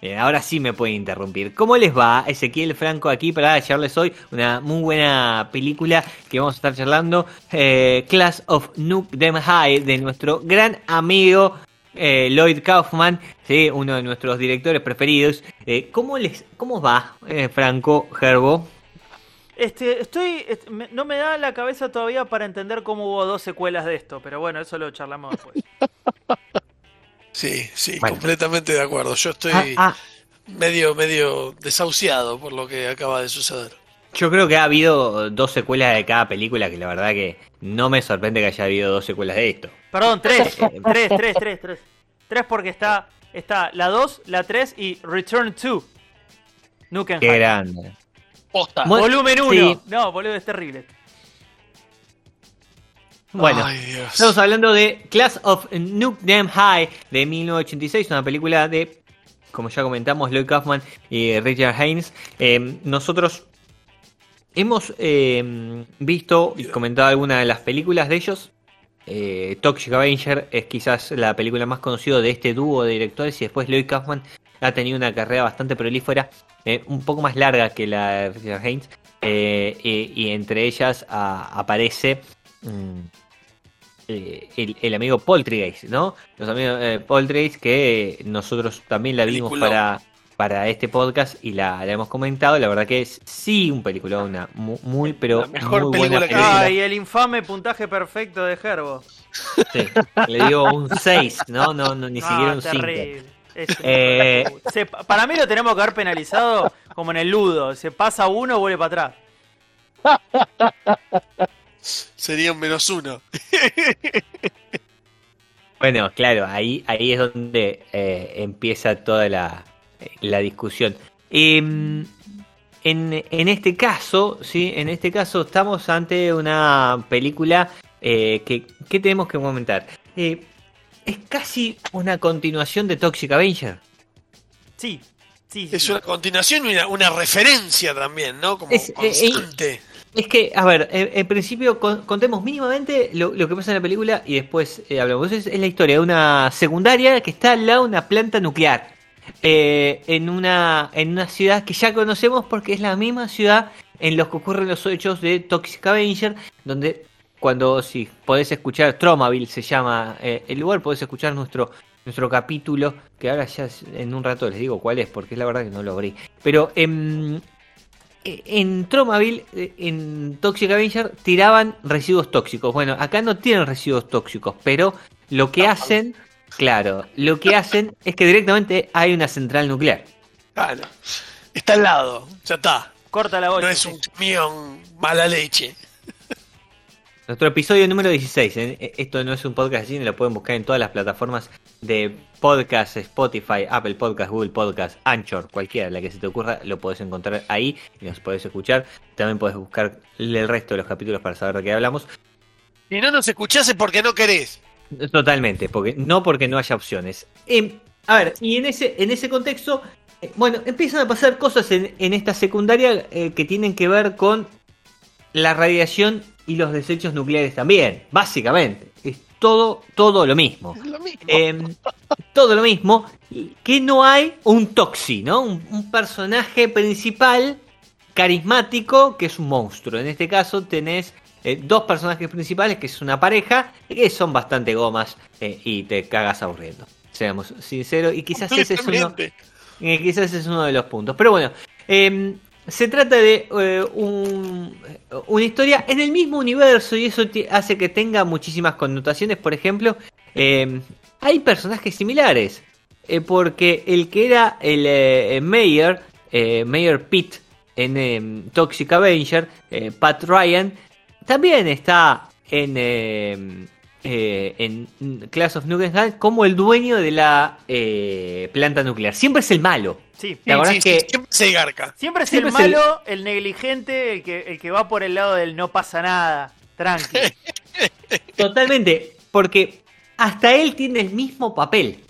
Bien, ahora sí me pueden interrumpir. ¿Cómo les va? Ezequiel Franco aquí para llevarles hoy una muy buena película que vamos a estar charlando. eh, Class of Nuke Them High de nuestro gran amigo eh, Lloyd Kaufman, ¿sí? uno de nuestros directores preferidos. Eh, ¿cómo, les, ¿Cómo va, eh, Franco Gerbo? Este, estoy. est- me- no me da la cabeza todavía para entender cómo hubo dos secuelas de esto, pero bueno, eso lo charlamos después. Sí, sí, Bueno. completamente de acuerdo. Yo estoy Ah, ah, medio, medio desahuciado por lo que acaba de suceder. yo creo que ha habido dos secuelas de cada película que la verdad que no me sorprende que haya habido dos secuelas de esto. Perdón, tres. tres, tres, tres, tres. Tres porque está, está la 2, la 3 y Return to. Nukem Qué grande. Posta. Volumen 1. sí. No, boludo, es terrible. Bueno, Ay, estamos hablando de Class of Nuke Them High de 1986, una película de, como ya comentamos, Lloyd Kaufman y Richard Haynes. Eh, nosotros hemos eh, visto y comentado algunas de las películas de ellos. Eh, Toxic Avenger es quizás la película más conocida de este dúo de directores y después Lloyd Kaufman ha tenido una carrera bastante prolífera, eh, un poco más larga que la de Richard Haynes eh, y, y entre ellas ah, aparece mm, eh, el, el amigo Poltergeist, ¿no? Los amigos eh, Poltergeist que nosotros también la vimos Peliculón. para, para este podcast y la, la hemos comentado. La verdad que es sí un película, una mu- muy, pero La mejor muy buena película que película. Ah, y el infame puntaje perfecto de Gerbo. Sí, le digo un 6, ¿no? No, no ni siquiera un 5. terrible. Es un Eh. Se- para mí lo tenemos que haber penalizado como en el ludo. Se pasa uno, vuelve para atrás. Sería un menos uno. Bueno, claro, ahí, ahí es donde eh, empieza toda la, la discusión. Em, en, en este caso, sí, en este caso estamos ante una película eh, que, que tenemos que comentar. Eh, es casi una continuación de Toxic Avenger. Sí, sí. Es sí. una continuación y una, una referencia también, ¿no? Como Es- eh, constante. Es que, a ver, en, principio con- contemos mínimamente lo, que pasa en la película y después eh, hablamos. Es, la historia de una secundaria que está al lado de una planta nuclear. eh, en, una, en una ciudad que ya conocemos porque es la misma ciudad en los que ocurren los hechos de Toxic Avenger, donde cuando, si podés escuchar, Tromaville se llama eh, el lugar, podés escuchar nuestro, nuestro capítulo, que ahora ya en un rato les digo cuál es, porque es la verdad que no lo abrí. Pero eh, en Tromaville, eh, en Toxic Avenger, tiraban residuos tóxicos. Bueno, acá no tienen residuos tóxicos, pero lo que hacen, claro, lo que hacen es que directamente hay una central nuclear. Claro. Está al lado, ya está. Corta la bocha. No es un camión mala leche. Nuestro episodio número 16, ¿eh? esto no es un podcast de cine, lo pueden buscar en todas las plataformas de podcast, Spotify, Apple Podcast, Google Podcast, Anchor, cualquiera, la que se te ocurra, lo podés encontrar ahí y nos podés escuchar. También podés buscar el resto de los capítulos para saber de qué hablamos. Si no nos escuchás es porque no querés. Totalmente, porque no porque no haya opciones. Em, a ver, y en ese, en ese contexto, eh, bueno, empiezan a pasar cosas en, en esta secundaria eh, que tienen que ver con la radiación y los desechos nucleares también, básicamente. Es todo, todo lo mismo. Lo mismo. Em, todo lo mismo, que no hay un Toxi, ¿no? Un, un personaje principal carismático que es un monstruo. En este caso tenés eh, dos personajes principales que es una pareja que son bastante gomas eh, y te cagas aburriendo. Seamos sinceros, y quizás ese es uno, quizás ese es uno de los puntos. Pero bueno, eh, se trata de eh, un- una historia en el mismo universo y eso hace que tenga muchísimas connotaciones. Por ejemplo, eh, hay personajes similares. eh, porque el que era el eh, Mayor, Mayor Pitt en em, Toxic Avenger, Pat Ryan, también está en, em, eh, en Class of Nukem como el dueño de la eh, planta nuclear. Siempre es el malo. Sí. ¿Te acordás Sí, que sí, siempre se garca. Siempre es Siempre el es el- malo, el... negligente, el que, el que va por el lado del no pasa nada. Tranqui. Totalmente, porque hasta él tiene el mismo papel.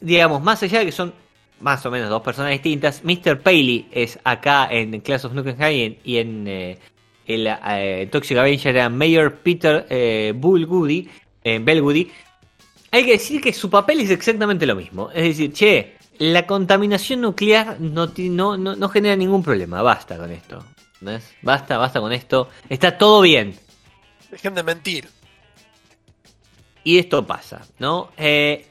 Digamos, más allá de que son más o menos dos personas distintas, Mr. Paley es acá en Class of Nukem High y en, y en, eh, el eh, Toxic Avenger era Mayor Peter eh, Bullgoody, eh, Bellgoody. Hay que decir que su papel es exactamente lo mismo. Es decir, che, la contaminación nuclear no, no, no, no genera ningún problema. Basta con esto. ¿ves? Basta, basta con esto. Está todo bien. Dejen de mentir. Y esto pasa, ¿no? Eh,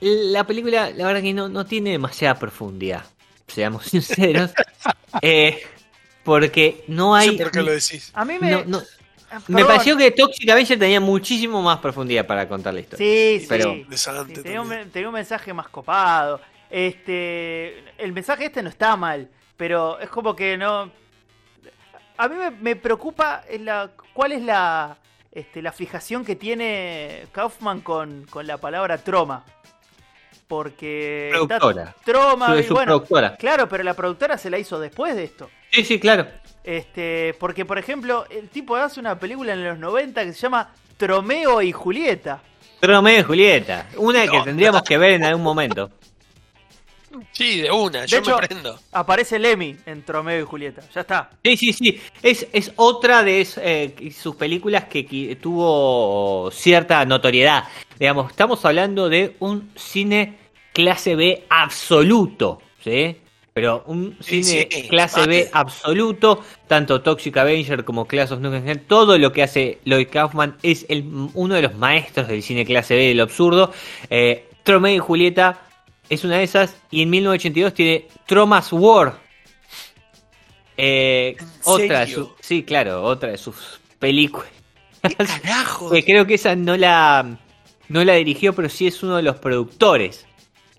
la película, la verdad que no, no tiene demasiada profundidad, seamos sinceros. Eh, porque no No hay... sé por qué lo decís. A mí me. no- no- Ah, me pareció que Toxic Avenger tenía muchísimo más profundidad para contar la historia. Sí, sí. Pero- Desante Sí, tenía, un, tenía un mensaje más copado. Este, el mensaje este no está mal, pero es como que no. A mí me, me preocupa la, cuál es la, este, la fijación que tiene Kaufman con, con la palabra troma. Porque está Productora. troma Su- y su bueno, productora. claro, pero la productora se la hizo después de esto. Sí, sí, claro. Este, porque por ejemplo, el tipo hace una película en los 90 que se llama Tromeo y Julieta. Romeo y Julieta. Una que No. tendríamos que ver en algún momento. Sí, de una, yo hecho- me prendo. Aparece Lemmy en Tromeo y Julieta. Ya está. Sí, sí, sí. Es, es otra de es- eh, sus películas que, qui- tuvo cierta notoriedad. Digamos, estamos hablando de un cine clase B absoluto, ¿sí? Pero un Sí, cine sí, clase vale. B absoluto, tanto Toxic Avenger como Class of Nukem todo lo que hace Lloyd Kaufman es el, uno de los maestros del cine clase B de lo absurdo. Eh, Tromeo y Julieta es una de esas, y en 1982 tiene Tromas War, eh, ¿En otra de sus, sí, claro, otra de sus películas. ¿Qué carajo? Creo que esa no la no la dirigió, pero sí es uno de los productores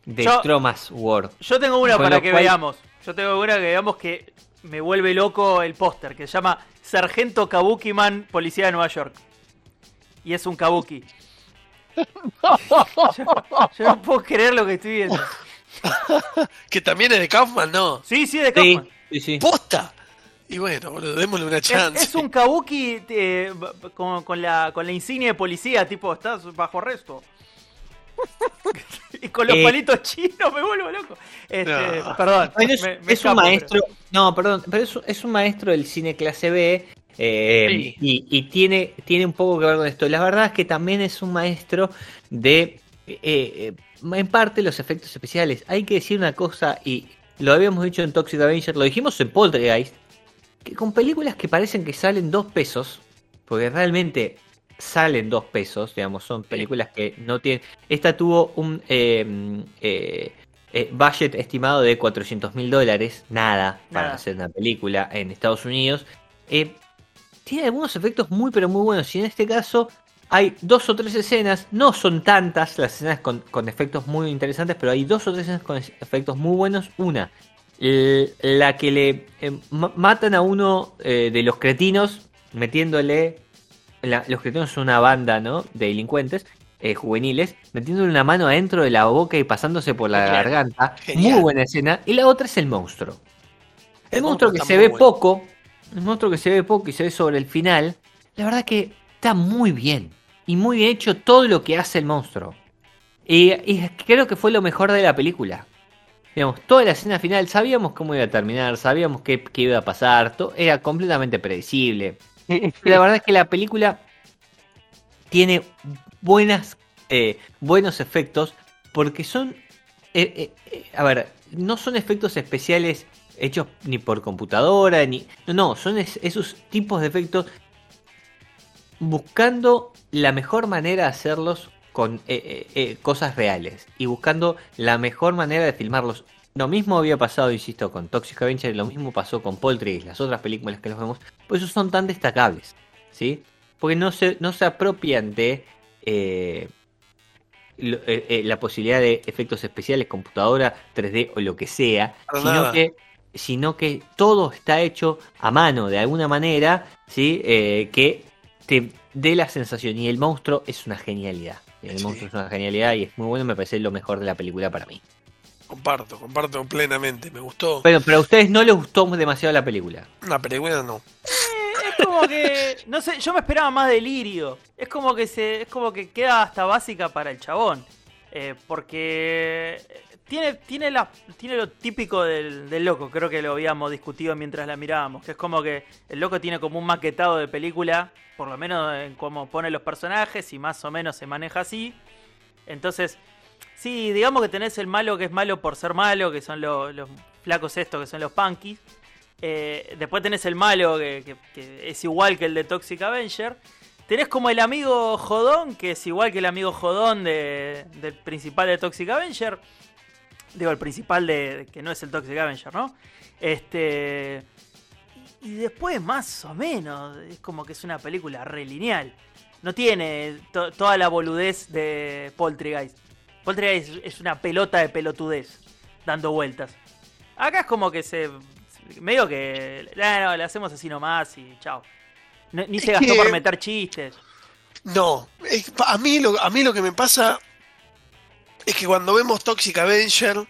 de Yo- Tromas War. Yo tengo una Con para que cual- veamos. Yo tengo una que veamos que me vuelve loco el póster, que se llama Sargento Kabuki Man, Policía de Nueva York. Y es un Kabuki. yo, yo no puedo creer lo que estoy viendo. Que también es de Kaufman, ¿no? Sí, sí, de Sí, Kaufman. sí, sí. ¡Posta! Y bueno, boludo, démosle una Es, chance. es un kabuki eh, con la, con la insignia de policía, tipo, estás bajo arresto. y con los Eh, palitos chinos me vuelvo loco. Este, No. Perdón. Bueno, es, me- me es escapo, un pero- maestro, no, perdón, pero es, es un maestro del cine clase B eh, Sí. y, y tiene, tiene un poco que ver con esto. La verdad es que también es un maestro de, eh, en parte, los efectos especiales. Hay que decir una cosa, y lo habíamos dicho en Toxic Avenger, lo dijimos en Poltergeist, que con películas que parecen que salen dos pesos, porque realmente salen dos pesos, digamos, son películas que no tienen... Esta tuvo un eh, eh, eh, budget estimado de 400 mil dólares, nada, para Nada. hacer una película en Estados Unidos. Tiene algunos efectos muy pero muy buenos y en este caso hay dos o tres escenas, no son tantas las escenas con, con efectos muy interesantes, pero hay dos o tres escenas con efectos muy buenos. Una, la que le ma- matan a uno de los cretinos metiéndole... la- los cretinos son una banda, ¿no? De delincuentes eh, juveniles, metiéndole una mano adentro de la boca y pasándose por la garganta. Genial. Muy buena escena. Y la otra es el monstruo. El, El monstruo monstruo que se ve bueno. poco, el monstruo que se ve poco y se ve sobre el final, la verdad que está muy bien. Y muy bien hecho todo lo que hace el monstruo. Y, y creo que fue lo mejor de la película. Digamos, toda la escena final, sabíamos cómo iba a terminar, sabíamos qué, qué iba a pasar, to- era completamente predecible. Y la verdad es que la película tiene buenas, eh, buenos efectos porque son, eh, eh, eh, a ver, no son efectos especiales hechos ni por computadora, ni... No, no, son es- esos tipos de efectos buscando la mejor manera de hacerlos con eh, eh, eh, cosas reales y buscando la mejor manera de filmarlos. Lo mismo había pasado, insisto, con Toxic Avenger, lo mismo pasó con Poltergeist, las otras películas que los vemos, por eso son tan destacables, ¿sí? Porque no se, no se apropian de, eh, lo- eh, eh, la posibilidad de efectos especiales, computadora, 3D o lo que sea, sino nada. que, sino que todo está hecho a mano de alguna manera, ¿sí? Que te dé la sensación. Y el monstruo es una genialidad. El Sí. monstruo es una genialidad y es muy bueno, me parece lo mejor de la película para mí. Comparto, comparto plenamente. Me gustó. Pero, pero a ustedes no les gustó demasiado la película. Una película no. Es como que, no sé, yo me esperaba más delirio. Es como que se, es como que queda hasta básica para el chabón. Eh, porque tiene, tiene, la, tiene lo típico del, del loco, creo que lo habíamos discutido mientras la mirábamos, que es como que el loco tiene como un maquetado de película, por lo menos en cómo pone los personajes y más o menos se maneja así. Entonces, sí, digamos que tenés el malo que es malo por ser malo, que son los, flacos estos, que son los punkies. Eh, después tenés el malo que, es igual que el de Toxic Avenger. Tenés como el amigo jodón, que es igual que el amigo jodón de- del principal de Toxic Avenger. Digo, el principal de. que no es el Toxic Avenger, ¿no? Este. Y después, más o menos, es como que es una película re lineal. No tiene to- toda la boludez de Poltergeist. Poltergeist es- es una pelota de pelotudez, dando vueltas. Acá es como que se. medio que. "Ah, no, le hacemos así nomás y chao. No- ni se Es gastó que- por meter chistes. No, es- a, mí lo, a mí lo que me pasa es que cuando vemos Toxic Avenger,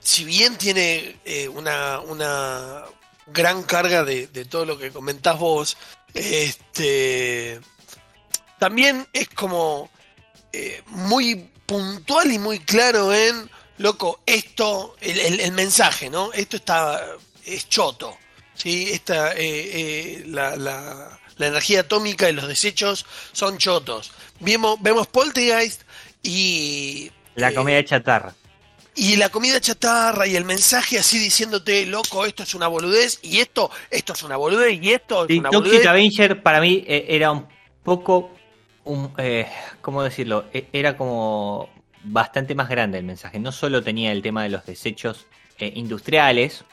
si bien tiene eh, una, una gran carga de, de todo lo que comentás vos, este también es como eh, muy puntual y muy claro en, loco, esto, el, el- el mensaje, ¿no? Esto está, es choto, ¿sí? Esta, eh, eh, la, la- la energía atómica y los desechos son chotos. Vemos, vemos Poltergeist y... La comida chatarra. y la comida chatarra y el mensaje así diciéndote, loco, esto es una boludez, y esto, esto es una boludez, y esto es una boludez. Avenger para mí era un poco, un, eh, ¿cómo decirlo? E- Era como bastante más grande el mensaje. No solo tenía el tema de los desechos eh, industriales,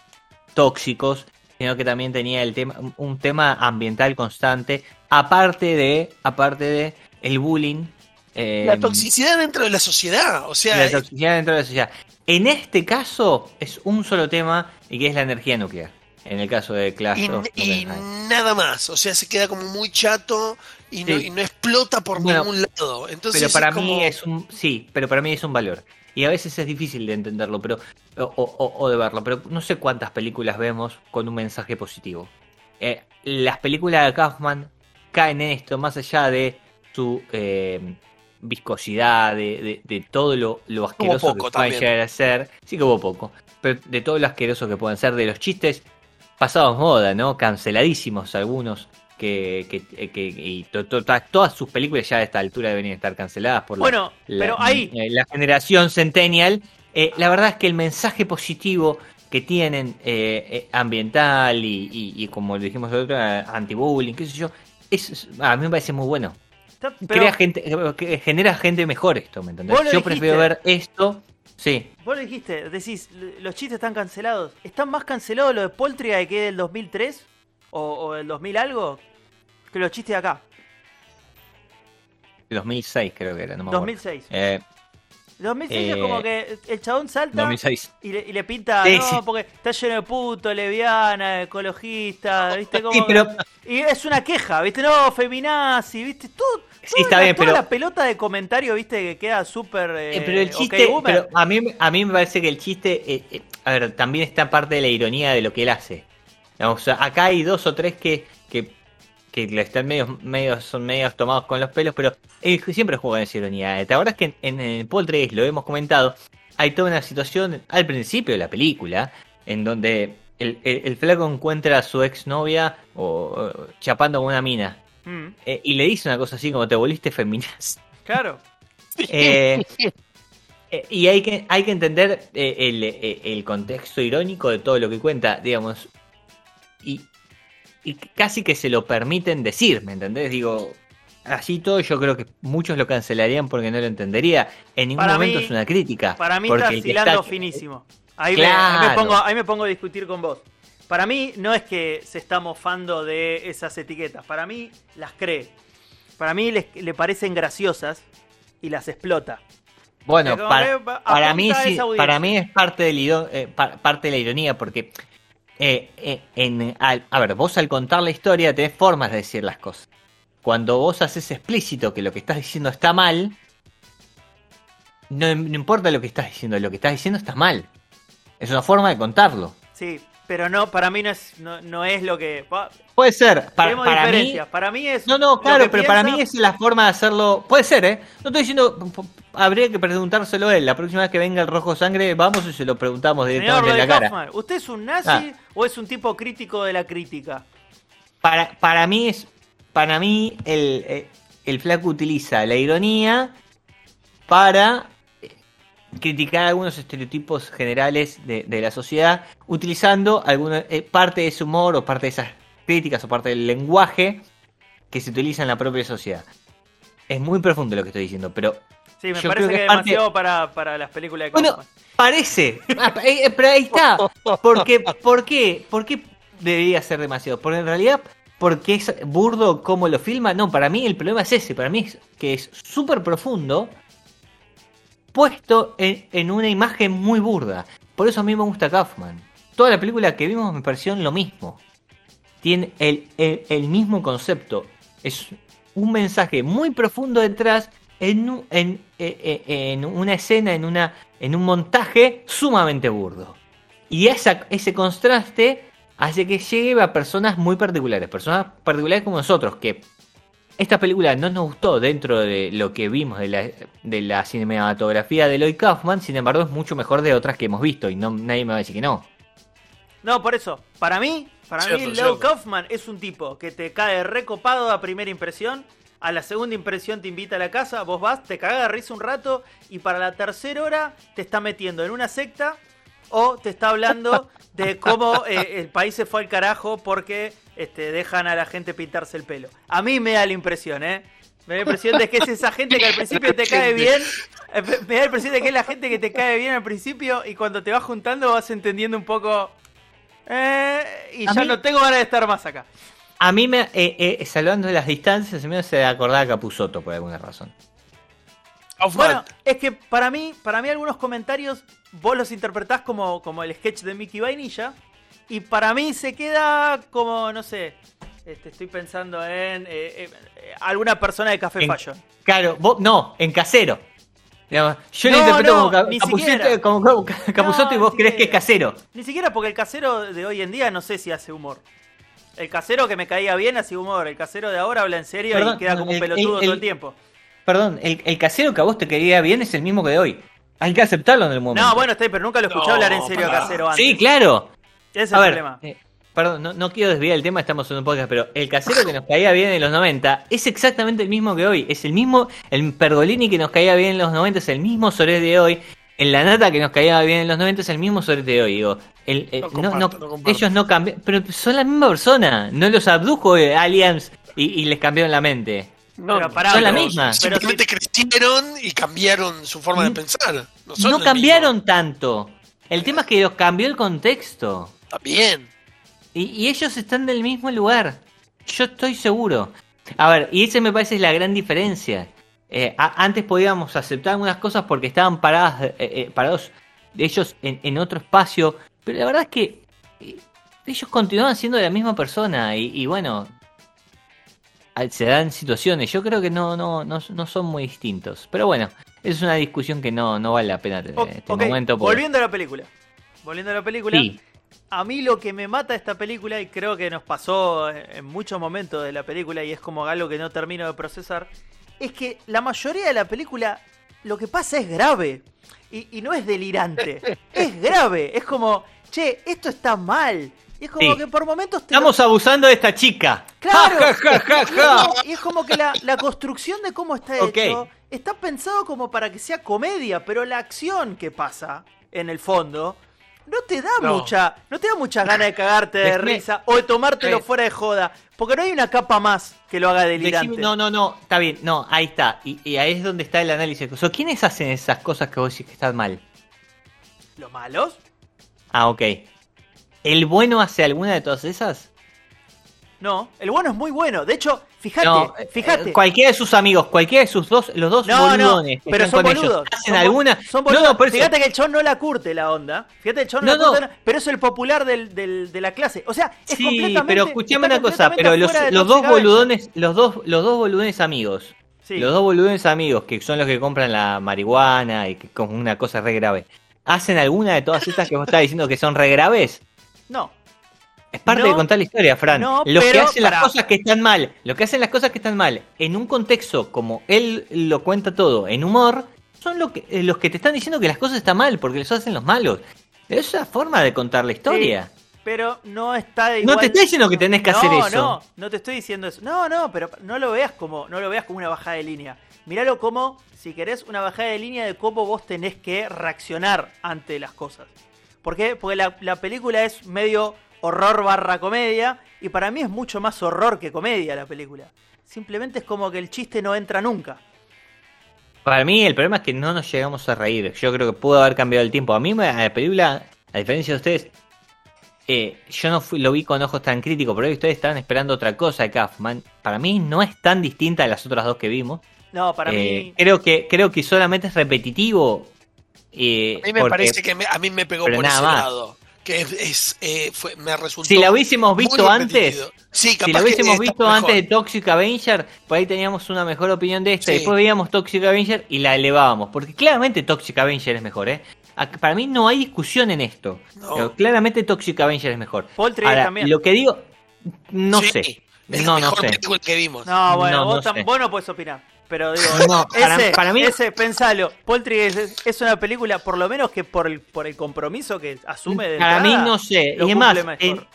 tóxicos, sino que también tenía el tema, un- tema ambiental constante, aparte de, aparte de el bullying. eh, La toxicidad dentro de la sociedad, o sea, la toxicidad dentro de la sociedad. En este caso es un solo tema y que es la energía nuclear. En el caso de Clash y, of y nada más, o sea, se queda como muy chato y no, Sí. y no explota por Bueno, ningún lado. Entonces pero para es como- mí es un sí pero para mí es un valor y a veces es difícil de entenderlo pero o, o- o de verlo pero no sé cuántas películas vemos con un mensaje positivo Eh, las películas de Kaufman caen en esto más allá de su eh, viscosidad de, de- de todo lo, lo asqueroso poco que pueden también. llegar a ser sí que hubo poco pero de todo lo asqueroso que pueden ser de los chistes pasados moda no canceladísimos algunos que, que, que- y to- to- to- todas sus películas ya a esta altura deberían estar canceladas por Bueno, la- pero ahí. eh, la generación centennial. Eh, la verdad es que el mensaje positivo que tienen eh, eh, ambiental y, y- y como dijimos el otro, eh, anti-bullying, qué sé yo, es, a mí me parece muy bueno. está- pero Crea gente, eh, que genera gente mejor esto, ¿me entendés? Yo dijiste. prefiero ver esto, sí. Vos lo dijiste, decís, los chistes están cancelados. ¿Están más cancelados los de Poltergeist que del 2003? ¿O, o del 2000 algo? Que los chistes de acá. 2006 creo que era, no me acuerdo. 2006. Eh, 2006 es eh, como que el chabón salta 2006. y le, y le pinta, Sí, no, sí. porque está lleno de puto, leviana, ecologista, ¿viste? Como Sí, que- pero- Y es una queja, ¿viste? No, feminazi, ¿viste? Todo, Sí, está la, bien, toda pero- la pelota de comentario, ¿viste? Que queda súper... eh, pero el chiste, pero a mí, a mí me parece que el chiste, eh, eh, a ver, también está parte de la ironía de lo que él hace. Digamos, o sea, acá hay dos o tres que, que, que están medio, medio, son medios tomados con los pelos, pero él siempre juega en esa ironía. ¿Te que en, en, en Poltergeist, lo hemos comentado, hay toda una situación al principio de la película en donde el, el- el flaco encuentra a su exnovia o, o chapando con una mina Mm, eh, y le dice una cosa así como te volviste feminista. claro. Eh, eh, y hay que, hay que entender el, el contexto irónico de todo lo que cuenta, digamos. Y, y casi que se lo permiten decir, ¿me entendés? Digo, así todo yo creo que muchos lo cancelarían porque no lo entendería. En ningún Para momento mí- es una crítica. Para mí está hilando está- finísimo. Ahí, me, ahí me Claro. pongo, ahí me pongo a discutir con vos. Para mí no es que se está mofando de esas etiquetas. Para mí las cree. Para mí les- le parecen graciosas y las explota. Bueno, como para, para mí sí, para es parte del eh, pa- parte de la ironía porque eh, en, al- a ver, vos al contar la historia tenés formas de decir las cosas. Cuando vos haces explícito que lo que estás diciendo está mal, no, no importa lo que estás diciendo, lo que estás diciendo está mal. Es una forma de contarlo. Sí, pero no, para mí no es, no, no es lo que. Puede ser, para, mí. Para mí es. No, no, claro, pero para mí es la forma de hacerlo. Puede ser, ¿eh? No estoy diciendo. Habría que preguntárselo a él. La próxima vez que venga el rojo sangre, vamos y se lo preguntamos directamente en la cara. ¿usted es un nazi Ah. o es un tipo crítico de la crítica? Para, para mí es. Para mí, el, eh, el flaco utiliza la ironía para criticar algunos estereotipos generales de, de la sociedad, utilizando alguna, eh, parte de ese humor o parte de esas críticas o parte del lenguaje que se utiliza en la propia sociedad. Es muy profundo lo que estoy diciendo, pero Sí, me Yo parece creo que que es parte- demasiado para, para las películas de Bueno, Kaufman. parece. Ah, eh, pero ahí está. Porque, ¿Por qué? ¿Por qué debería ser demasiado? Porque en realidad, porque es burdo como lo filma. No, para mí el problema es ese. Para mí es que es súper profundo, puesto en, una imagen muy burda. Por eso a mí me gusta Kaufman. Toda la película que vimos me pareció lo mismo. Tiene el, el- el mismo concepto. Es un mensaje muy profundo detrás en, en, eh, eh, en una escena, en, una, en un montaje sumamente burdo. Y esa, ese contraste hace que llegue a personas muy particulares, personas particulares como nosotros, que esta película no nos gustó dentro de lo que vimos de la, de la cinematografía de Lloyd Kaufman, sin embargo es mucho mejor de otras que hemos visto y no, nadie me va a decir que no. No, por eso, para mí, para Cierto, mí. Leo Kaufman es un tipo que te cae recopado a primera impresión, a la segunda impresión te invita a la casa, vos vas, te cagas de risa un rato y para la tercera hora te está metiendo en una secta o te está hablando de cómo eh, el país se fue al carajo porque este, dejan a la gente pintarse el pelo. A mí me da la impresión, ¿eh? Me da la impresión de que es esa gente que al principio te cae bien. Me da la impresión de que es la gente que te cae bien al principio y cuando te vas juntando vas entendiendo un poco eh, y A ya mí- no tengo ganas de estar más acá. A mí me, eh, eh, salvando las distancias, me hace acordar a Capuzoto por alguna razón. Bueno, es que para mí, para mí algunos comentarios vos los interpretás como, como el sketch de Mickey Vainilla y para mí se queda como, no sé, este, estoy pensando en eh, eh, alguna persona de Café En- Fashion. Claro, vos, no, en casero. Digamos, yo lo No, interpreto no, como, ca- ni Capuzoto, siquiera. como, como Capuzoto y vos crees que es casero. Ni siquiera porque el casero de hoy en día no sé si hace humor. El casero que me caía bien hacía humor. El casero de ahora habla en serio Perdón, y queda como un el- pelotudo el- todo el- tiempo. Perdón, el, el casero que a vos te quería bien es el mismo que de hoy. Hay que aceptarlo en el momento. No, bueno, está, pero nunca lo escuché No, hablar en serio a casero antes. Sí, claro. Ese es A el ver, problema. eh, perdón, no, no quiero desviar el tema, estamos en un podcast, pero el casero que nos caía bien en los 90 es exactamente el mismo que hoy. Es el mismo, el Pergolini que nos caía bien en los 90 es el mismo Soret de hoy. En la nata que nos caía bien en los 90 es el mismo Soret de hoy. Digo, el- eh, No no- comparto, no- no comparto. ellos no cambian, pero son la misma persona. No los abdujo eh, Aliens y, y les cambiaron la mente. no, pero pará, son la pero- misma. pero simplemente crecieron y cambiaron su forma de pensar. No, son No cambiaron mismo. tanto. El tema es que los cambió el contexto. Bien. Y, y ellos están del mismo lugar. Yo estoy seguro. A ver, y esa me parece la gran diferencia. Eh, a- antes podíamos aceptar algunas cosas porque estaban paradas, eh, eh, parados ellos en, en otro espacio. Pero la verdad es que eh, ellos continúan siendo la misma persona. Y, y bueno, a- se dan situaciones. Yo creo que no, no, no, no son muy distintos. Pero bueno, es una discusión que no, no vale la pena tener en este momento. porque- Volviendo a la película. Volviendo a la película. Sí. A mí lo que me mata esta película, y creo que nos pasó en muchos momentos de la película, y es como algo que no termino de procesar, es que la mayoría de la película lo que pasa es grave. Y, y no es delirante. es grave. Es como, che, esto está mal. Y es como Sí. que por momentos te lo- Estamos abusando de esta chica. Claro. Ja, ja, ja, Y es ja. como- Y es como que la, la construcción de cómo está hecho está pensado como para que sea comedia, pero la acción que pasa en el fondo no te da No. mucha, no te da muchas ganas de cagarte de risa o de tomártelo fuera de joda, porque no hay una capa más que lo haga delirante. Decime- no, no, no, está bien, no, ahí está. Y, y ahí es donde está el análisis. O sea, ¿Quiénes hacen esas cosas que vos decís que están mal? ¿Los malos? Ah, ok. ¿El bueno hace alguna de todas esas? No, el bueno es muy bueno. De hecho, fíjate, No, eh, fíjate. eh, cualquiera de sus amigos, cualquiera de sus dos, los dos No, no, boludones que pero son con ellos, boludos. ¿hacen son alguna? Son no, boludos. no, por eso- Fíjate que el chon no la curte la onda. Fíjate, el chon no, No, la curte, no. pero es el popular del, del- de la clase. O sea, es Sí, completamente. pero escuchame una cosa, pero los, los dos boludones, los dos, los dos boludones amigos, Sí. los dos boludones amigos, que son los que compran la marihuana y que con una cosa re grave, ¿hacen alguna de todas estas que vos estás diciendo que son re graves? No. Es parte No, de contar la historia, Fran. no, los que hacen las cosas que están mal, los que hacen las cosas que están mal, en un contexto como él lo cuenta todo, en humor, son lo que, eh, los que te están diciendo que las cosas están mal, porque los hacen los malos. Es la forma de contar la historia. Pero no está No igual. te estoy diciendo que tenés que no, hacer eso. No, no te estoy diciendo eso. No, no, pero no lo veas como, no lo veas como una bajada de línea. Míralo como, si querés, una bajada de línea de cómo vos tenés que reaccionar ante las cosas. ¿Por qué? Porque la, la película es medio horror barra comedia. Y para mí es mucho más horror que comedia la película. Simplemente es como que el chiste no entra nunca. Para mí el problema es que no nos llegamos a reír. Yo creo que pudo haber cambiado el tiempo. A mí me- a la película, a diferencia de ustedes, eh, yo no fui- lo vi con ojos tan críticos, pero ustedes estaban esperando otra cosa de Kaufman. Para mí no es tan distinta a las otras dos que vimos. No, para Eh, mí. creo que creo que solamente es repetitivo. eh, A mí me porque parece que me- a mí me pegó pero por nada ese más. lado. Que es, es, eh, fue- me resultó. si la hubiésemos visto antes, si la hubiésemos visto mejor. antes de Toxic Avenger, por ahí teníamos una mejor opinión de esta. Sí. Después veíamos Toxic Avenger y la elevábamos. Porque claramente Toxic Avenger es mejor, ¿eh? Para mí no hay discusión en esto. No. Pero claramente Toxic Avenger es mejor. Ahora, también. lo que digo, no Sí, sé. Es No, la no mejor sé. que vimos. No, bueno, No, vos, no sé. vos no puedes opinar. Pero digo, No, para- ese, para mí- ese, pensalo, Poltergeist es, es una película, por lo menos que por el, por el compromiso que asume de Para mí no sé. Y es más, en-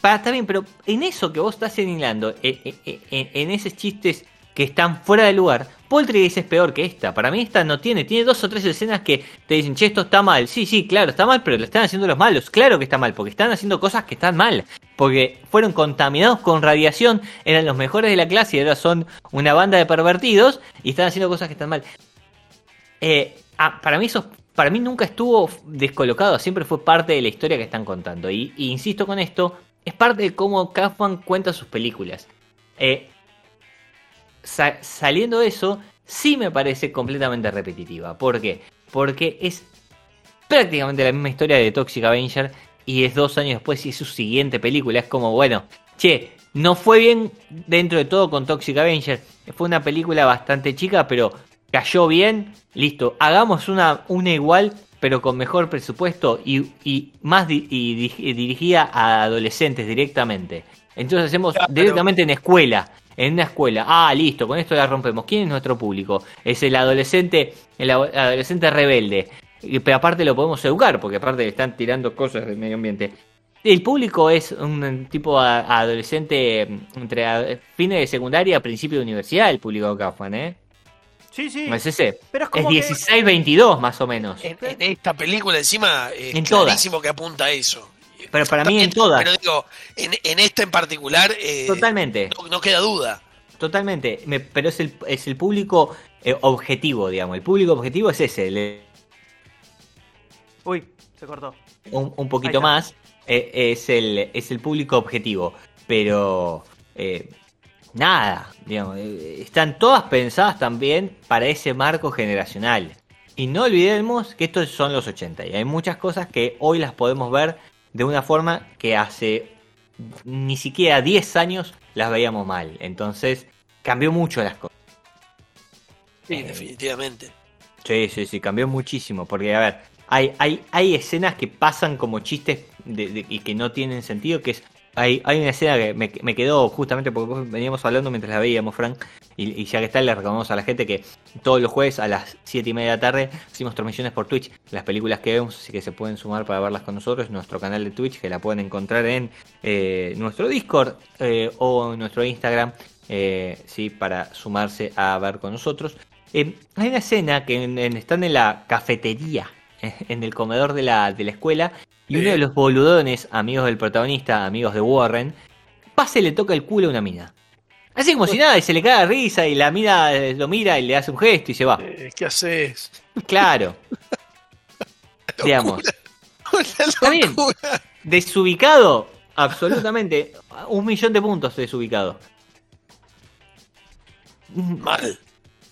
para, está bien, pero en eso que vos estás señalando, en, en- en- en esos chistes que están fuera de lugar, Poltergeist es peor que esta. Para mí esta no tiene, tiene dos o tres escenas que te dicen, che, esto está mal. Sí, sí, claro, está mal, pero lo están haciendo los malos. Claro que está mal, porque están haciendo cosas que están mal. Porque fueron contaminados con radiación, eran los mejores de la clase y ahora son una banda de pervertidos y están haciendo cosas que están mal. Eh, ah, para mí eso para mí nunca estuvo descolocado, siempre fue parte de la historia que están contando. Y, y insisto con esto, es parte de cómo Kaufman cuenta sus películas. Eh, sa- saliendo de eso, sí me parece completamente repetitiva. ¿Por qué? Porque es prácticamente la misma historia de Toxic Avenger y es dos años después y es su siguiente película. Es como, bueno, che, no fue bien dentro de todo con Toxic Avenger. Fue una película bastante chica, pero cayó bien. Listo, hagamos una, una igual, pero con mejor presupuesto y, y más di- y di- y dirigida a adolescentes directamente. Entonces hacemos Claro. directamente en escuela. En una escuela. Ah, listo, con esto la rompemos. ¿Quién es nuestro público? Es el adolescente, el ado- adolescente rebelde. Y- Pero aparte lo podemos educar, porque aparte le están tirando cosas del medio ambiente. El público es un tipo a- adolescente mm, entre a- fines de secundaria, principio de universidad, el público de Kaufman, ¿eh? Sí, sí. No es ese. Pero es Es como que- 16-22 más o menos. En, en esta película encima es En todas. clarísimo que apunta a eso. Pero para mí en todas. Pero digo, en, en esta en particular eh, Totalmente, no, no queda duda. totalmente. Me- pero es el, es el público eh, objetivo, digamos. El público objetivo es ese. el- Uy, se cortó. un, un poquito más, eh, es, el, es el público objetivo. Pero eh, nada, digamos, eh, están todas pensadas también para ese marco generacional. Y no olvidemos que estos son los 80 y hay muchas cosas que hoy las podemos ver de una forma que hace ni siquiera 10 años las veíamos mal. Entonces cambió mucho las cosas. Sí, Eh, definitivamente. Sí, sí, sí, cambió muchísimo. Porque, a ver, hay, hay, hay escenas que pasan como chistes de- de- y que no tienen sentido. Que es. Hay, hay una escena que me, quedó justamente porque veníamos hablando mientras la veíamos, Frank. Y, ya que está, le recomendamos a la gente que todos los jueves a las 7 y media de la tarde hacemos transmisiones por Twitch. Las películas que vemos, así que se pueden sumar para verlas con nosotros. Nuestro canal de Twitch, que la pueden encontrar en eh, nuestro Discord eh, o en nuestro Instagram. eh, sí, para sumarse a ver con nosotros. Hay una escena que están en la cafetería, en el comedor de la, de la escuela, y uno de los boludones, amigos del protagonista, amigos de Warren, pasa y le toca el culo a una mina. Así como si nada, y se le cae de risa, y la mina eh, lo mira y le hace un gesto y se va. Eh, ¿Qué haces? Claro. Digamos. Está bien. Desubicado, absolutamente. un millón de puntos desubicado. Mal.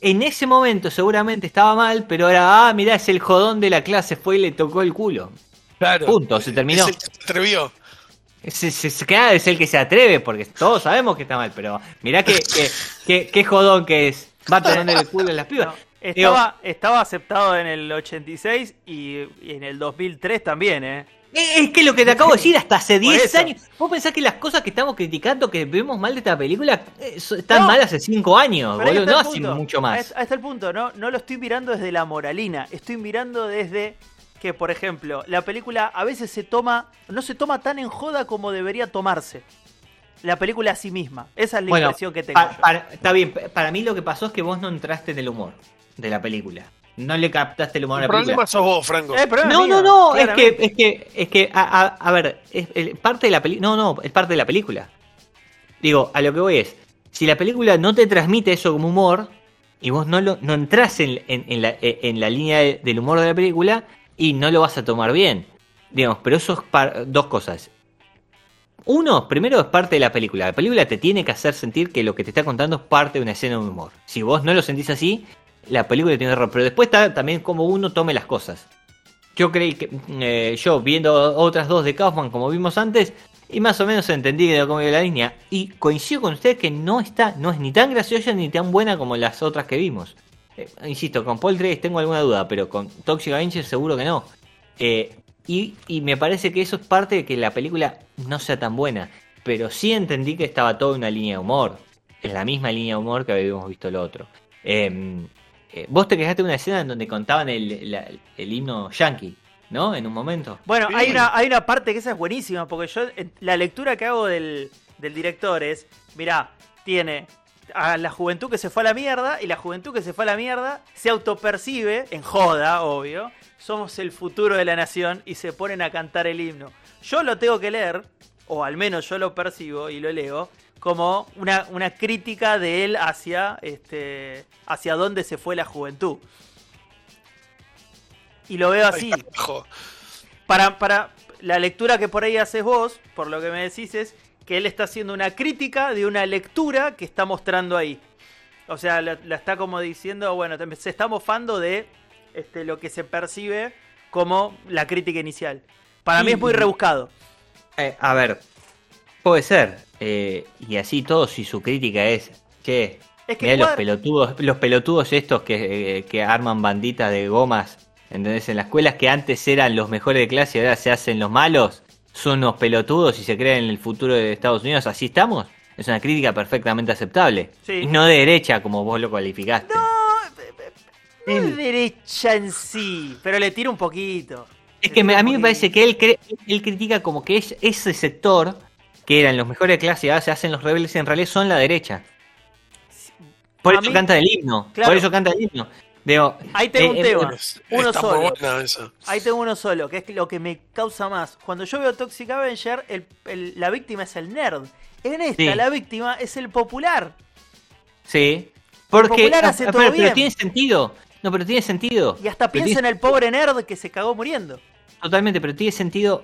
En ese momento seguramente estaba mal, pero ahora, ah, mirá, es el jodón de la clase, fue y le tocó el culo. Claro. Punto, se terminó. Es el que se atrevió. Se, se- se- claro, es el que se atreve, porque todos sabemos que está mal, pero mirá que, que, que- qué jodón que es. Va tomando el culo en las pibas. No, Digo, estaba, estaba aceptado en el 86 y, y en el 2003 también, ¿eh? Es que lo que te acabo de decir, hasta hace Por 10 eso. años. ¿Vos pensás que las cosas que estamos criticando, que vemos mal de esta película, eh, están No. mal hace 5 años, boludo? No hace mucho más. está el punto, ¿no? No lo estoy mirando desde la moralina, estoy mirando desde que, por ejemplo, la película a veces se toma, no se toma tan en joda como debería tomarse. La película a sí misma. Esa es la Bueno, impresión que tengo. yo. para- está bien, pa- para mí lo que pasó es que vos no entraste en el humor de la película. No le captaste el humor a El la película. problema sos vos, Franco. Eh, problema No, mío, no, no, es que, es que, es que, a, a- a ver, es, es parte de la película. No, no, es parte de la película. Digo, a lo que voy es, si la película no te transmite eso como humor, y vos no lo, no entras en, en- en la, en la línea de- del humor de la película, y no lo vas a tomar bien. Digamos, pero eso es par- dos cosas. Uno, primero es parte de la película. La película te tiene que hacer sentir que lo que te está contando es parte de una escena de humor. Si vos no lo sentís así, la película tiene error. Pero después está también como uno tome las cosas. Yo creí que, eh, yo viendo otras dos de Kaufman como vimos antes, y más o menos entendí de cómo iba la línea. Y coincido con usted que no está, no es ni tan graciosa ni tan buena como las otras que vimos. Eh, insisto, con Paul 3 tengo alguna duda, pero con Toxic Avenger seguro que no. Eh, y, y me parece que eso es parte de que la película no sea tan buena. Pero sí entendí que estaba todo en una línea de humor. En la misma línea de humor que habíamos visto el otro. Eh, eh, vos te quejaste de una escena en donde contaban el, la- el himno yankee, ¿no? En un momento. Bueno, Sí. hay una, hay una parte que esa es buenísima, porque yo, en- la lectura que hago del, del director es, mirá, tiene a la juventud que se fue a la mierda, y la juventud que se fue a la mierda se autopercibe, en joda, obvio, somos el futuro de la nación, y se ponen a cantar el himno. Yo lo tengo que leer, o al menos yo lo percibo y lo leo, como una, una crítica de él hacia, este, hacia dónde se fue la juventud. Y lo veo así para, para la lectura que por ahí haces vos, por lo que me decís, es que él está haciendo una crítica de una lectura que está mostrando ahí. O sea, la, la está como diciendo, bueno, se está mofando de este, lo que se percibe como la crítica inicial. Para mí es muy rebuscado. Eh, a ver, puede ser. Eh, y así todo, si su crítica es, che, Es que mirá los pelotudos, los pelotudos estos que, eh, que arman banditas de gomas, ¿entendés? En las escuelas que antes eran los mejores de clase y ahora se hacen los malos, son unos pelotudos y se creen en el futuro de Estados Unidos, así estamos. Es una crítica perfectamente aceptable. Sí. Y no de derecha, como vos lo calificaste. No es derecha en sí, pero le tira un poquito. Es que me- a mí me parece que él, cre- él critica como que es, ese sector, que eran los mejores de clase y ahora se hacen los rebeldes, en realidad son la derecha. Por A eso mí- canta el himno. Claro. Por eso canta el himno. Digo, Ahí tengo un eh, eh, tema. Es- Uno solo. Ahí tengo uno solo, que es lo que me causa más. Cuando yo veo Toxic Avenger, el- el- la víctima es el nerd. En esta, Sí. la víctima es el popular. Sí. Porque. popular ah, hace todo pero, pero tiene sentido. No, pero tiene sentido. Y hasta Pero piensa en el pobre nerd que se cagó muriendo. Totalmente, pero tiene sentido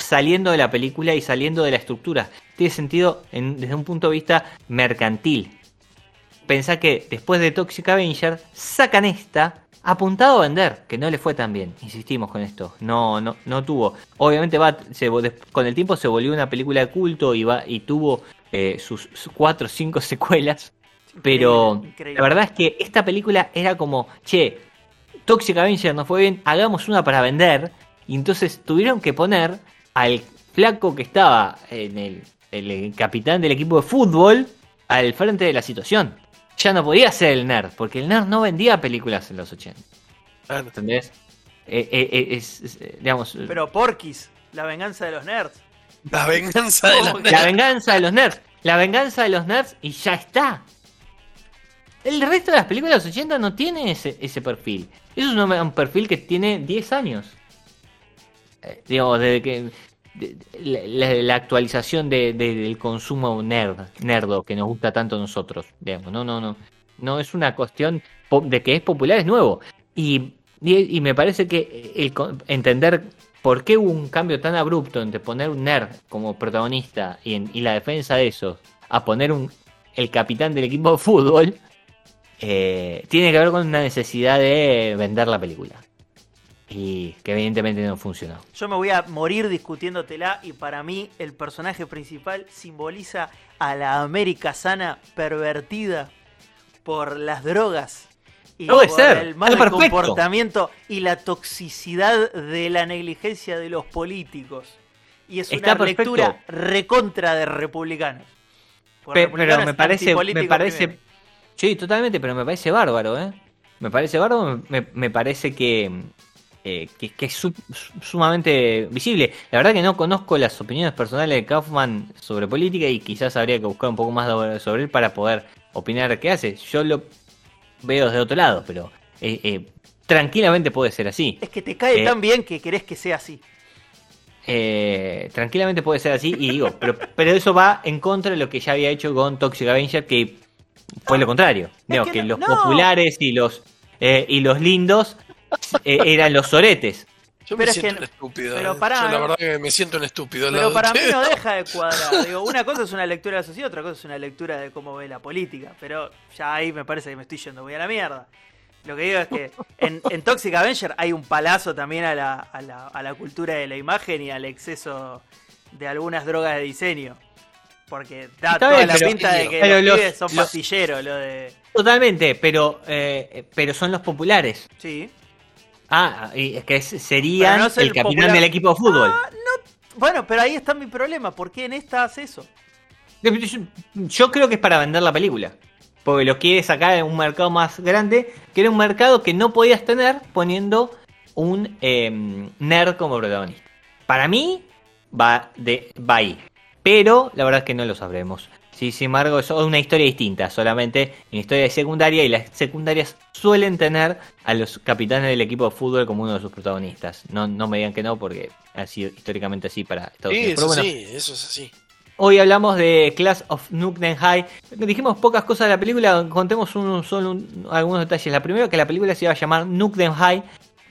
saliendo de la película y saliendo de la estructura. Tiene sentido en- desde un punto de vista mercantil. Pensá que después de Toxic Avenger sacan esta apuntado a vender, que no le fue tan bien. Insistimos con esto. No, no, no tuvo. Obviamente va, se con el tiempo se volvió una película de culto y va y tuvo eh, sus, sus cuatro o cinco secuelas. Pero Increíble, increíble. la verdad es que esta película era como, che, Toxic Avenger no fue bien, hagamos una para vender. Y entonces tuvieron que poner al flaco que estaba en el, el capitán del equipo de fútbol al frente de la situación. Ya no podía ser el nerd, porque el nerd no vendía películas en los 80. Claro. ¿Entendés? Eh, eh, eh, es, es, digamos, Pero Porquis, la venganza de los nerds. La venganza de la la venganza de los nerds. La venganza de los nerds y ya está. El resto de las películas de los 80 no tiene ese, ese perfil. Eso es un, un perfil que tiene 10 años. Digamos, desde que. la, actualización de- de- del consumo nerd, nerdo que nos gusta tanto a nosotros. Digamos, no, no, no. No es una cuestión de que es popular, es nuevo. Y, y, me parece que el entender ¿por qué hubo un cambio tan abrupto entre poner un nerd como protagonista y, en- y la defensa de esos a poner un, el capitán del equipo de fútbol? eh, tiene que ver con una necesidad de vender la película. Y que evidentemente no funcionó. Yo me voy a morir discutiéndotela y para mí el personaje principal simboliza a la América sana pervertida por las drogas y por ser, el mal comportamiento y la toxicidad de la negligencia de los políticos. Y es Está una perfecto. lectura recontra de republicanos. Por Pe- republicanos pero me parece, me parece, primero. sí, totalmente, pero me parece bárbaro, ¿eh? Me parece bárbaro, me, me parece que, eh, que, que es su- su- sumamente visible. La verdad que no conozco las opiniones personales de Kaufman sobre política y quizás habría que buscar un poco más sobre- él para poder opinar qué hace. Yo lo veo desde otro lado, pero eh, eh, tranquilamente puede ser así. Es que te cae tan bien que querés que sea así. Tranquilamente puede ser así y digo, pero, pero eso va en contra de lo que ya había hecho con Toxic Avenger, que fue lo contrario. Digo, que los no. populares y los eh, y los lindos eh, eran los soretes. Yo Pero me es que siento un estúpido. pero eh. pará, Yo la verdad que me siento un estúpido. Pero de para mí no deja de cuadrar. Digo, una cosa es una lectura de la sociedad, otra cosa es una lectura de cómo ve la política. Pero ya ahí me parece que me estoy yendo muy a la mierda. Lo que digo es que en, en Toxic Avenger hay un palazo también a la, a, la, a la cultura de la imagen y al exceso de algunas drogas de diseño. Porque da toda bien, la pero- pinta de que pero los, los- pibes son los- pastilleros, lo de... Totalmente, pero eh, pero son los populares. Sí. Ah, y es que no es el, el capitán popular. del equipo de fútbol. Bueno, pero ahí está mi problema. ¿Por qué en esta hace eso? Yo, yo creo que es para vender la película. Porque lo quiere sacar en un mercado más grande, que era un mercado que no podías tener poniendo un eh, nerd como protagonista. Para mí, va, de, va ahí. Pero la verdad es que no lo sabremos. Sí, sin embargo, es una historia distinta, solamente una historia de secundaria, y las secundarias suelen tener a los capitanes del equipo de fútbol como uno de sus protagonistas. No, no me digan que no, porque ha sido históricamente así para Estados Sí, Unidos. eso Pero bueno, sí, eso es así. Hoy hablamos de Class of Nukem High. Dijimos pocas cosas de la película, contemos un- solo un- algunos detalles. La primera que la película se iba a llamar Nukem High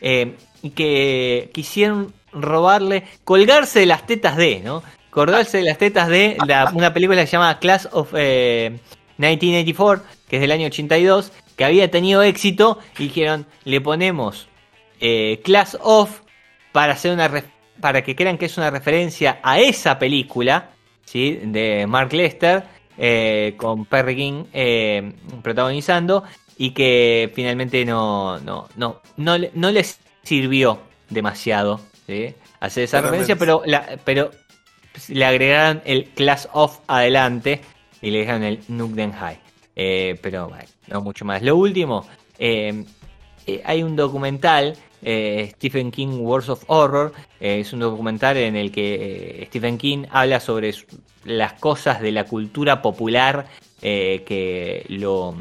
eh, y que quisieron robarle, colgarse de las tetas de, ¿no? Colgarse de las tetas de la- una película que se llama Class of eh, 1984, que es del año 82, que había tenido éxito y dijeron, le ponemos eh, Class of para hacer una para que crean que es una referencia a esa película, ¿sí? de Mark Lester eh, con Perry King eh, protagonizando y que finalmente no no no no, no les sirvió demasiado ¿sí? hacer esa referencia, pero la, pero le agregaron el Class of adelante y le dejaron el Nukem High. Eh, pero bueno, no mucho más. Lo último, eh, eh, hay un documental, Stephen King Wars of Horror, es un documental en el que Stephen King habla sobre las cosas de la cultura popular que lo,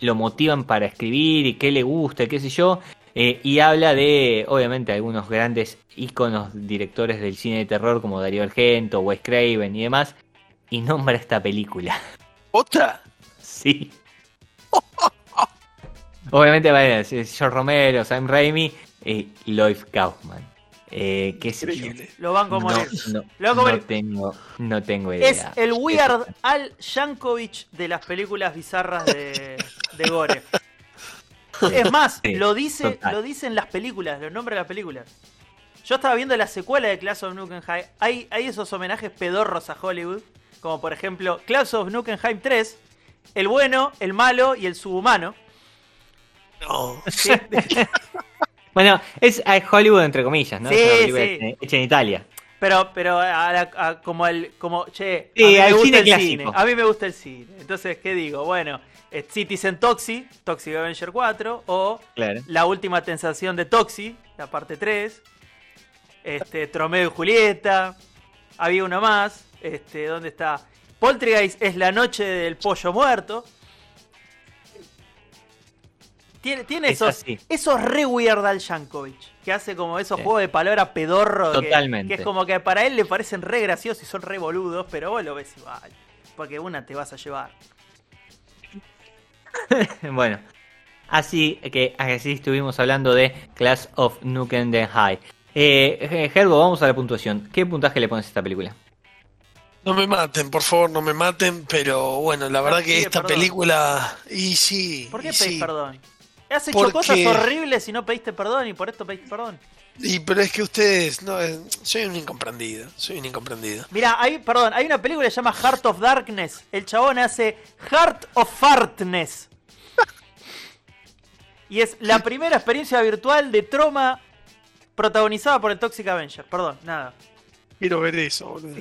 lo motivan para escribir y qué le gusta, qué sé yo. Eh, y habla de, obviamente, algunos grandes íconos directores del cine de terror como Darío Argento, Wes Craven y demás. Y nombra esta película. ¿Otra? Sí. Obviamente, bueno, George Romero, Sam Raimi y Lloyd Kaufman. Eh, ¿Qué sé yo? Lo van como No, no, Lo van a no morir. tengo, no tengo idea. Es el Weird Al Yankovic de las películas bizarras de, de Gore. Es más, Sí, lo dice, total. lo dicen las películas, lo nombra las películas. Yo estaba viendo la secuela de Class of Nukem High. Hay, hay esos homenajes pedorros a Hollywood, como por ejemplo Class of Nukem High 3, el bueno, el malo y el subhumano. No. ¿sí? Bueno, es a Hollywood entre comillas, ¿no? Sí, es sí. hecha- en Italia. Pero, pero a la- a- como el, como, che, a Sí, mí me gusta cine el clásico. cine. A mí me gusta el cine. Entonces, ¿qué digo? Bueno, eh, Citizen Toxi, Toxic Avenger 4, o Claro. La última tentación de Toxi, la parte 3. Este, Tromeo y Julieta. Había uno más. Este, ¿dónde está? Poltergeist es la noche del pollo muerto. Tiene, tiene Es esos, así. esos re weird Al Yankovic, que hace como esos Sí. juegos de palabras pedorro. que- Totalmente. Que, es como que para él le parecen re graciosos y son re boludos, pero vos lo ves igual. Porque una te vas a llevar. bueno, así que así estuvimos hablando de Class of Nukem the High. Eh, Gerbo, vamos a la puntuación. ¿Qué puntaje le pones a esta película? No me maten, por favor, no me maten, pero bueno, la verdad que esta perdón. película... Y sí, ¿Por qué pedís sí. perdón? Has hecho Porque- cosas horribles y no pediste perdón y por esto pediste perdón. Y pero es que ustedes, no, eh, soy un incomprendido, soy un incomprendido. Mira, hay, perdón, hay una película que se llama Heart of Darkness. El chabón hace Heart of Fartness. Y es la primera experiencia virtual de Troma protagonizada por el Toxic Avenger. Perdón, nada. Quiero ver eso, boludo.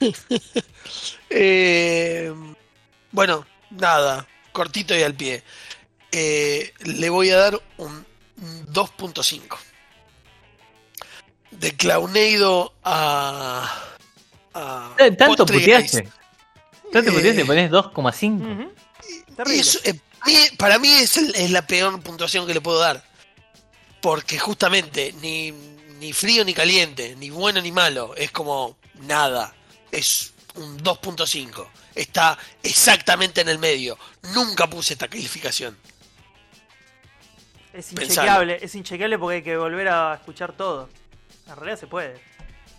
Eh, bueno, nada, cortito y al pie. Eh, le voy a dar un 2.5. De Clownado a. a Eh, ¿Tanto puteaste? ¿Tanto Eh, puteaste? ¿Ponés 2,5? Ujú. Terrible. Eso, eh, para mí es, el- es la peor puntuación que le puedo dar. Porque justamente ni, ni frío ni caliente, ni bueno ni malo, es como nada. Es un 2.5. Está exactamente en el medio. Nunca puse esta calificación. Es inchequeable, es inchequeable porque hay que volver a escuchar todo. En realidad se puede.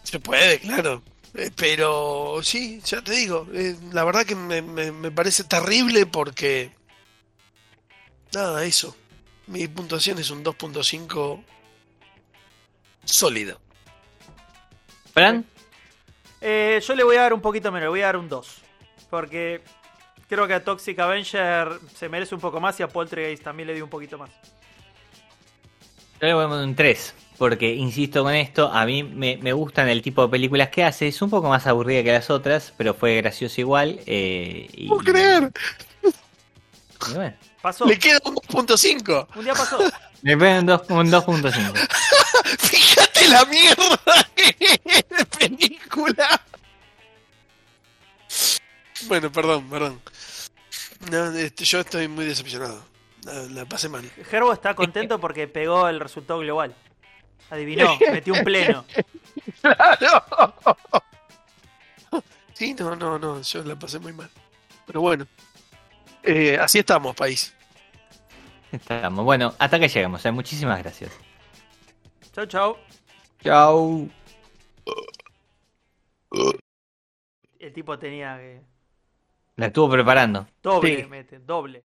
Se puede, claro. Eh, Pero sí, ya te digo, eh, la verdad que me, me- me parece terrible porque... Nada, eso. Mi puntuación es un 2.5 sólido. ¿Fran? Eh, yo le voy a dar un poquito menos, le voy a dar un 2. Porque creo que a Toxic Avenger se merece un poco más y a Poltergeist también le di un poquito más. Yo le voy a poner un 3. Porque, insisto con esto, a mí me, me gustan el tipo de películas que hace. Es un poco más aburrida que las otras, pero fue gracioso igual. Eh, y, ¿Puedo creer? y bueno, Pasó. Le queda un 2.5. Un día pasó. le ponen un dos- un 2.5. Fíjate la mierda que es de película. Bueno, perdón, perdón. No, este, yo estoy muy decepcionado. La, pasé mal. Gerbo está contento porque pegó el resultado global. Adivinó, metió un pleno. Claro. Sí, no, no, no, yo la pasé muy mal. Pero bueno. Eh, así estamos, país. Estamos. Bueno, hasta que llegamos. eh. Muchísimas gracias. Chau, chau. Chau. El tipo tenía que. La estuvo preparando. Doble, Sí. mete, doble.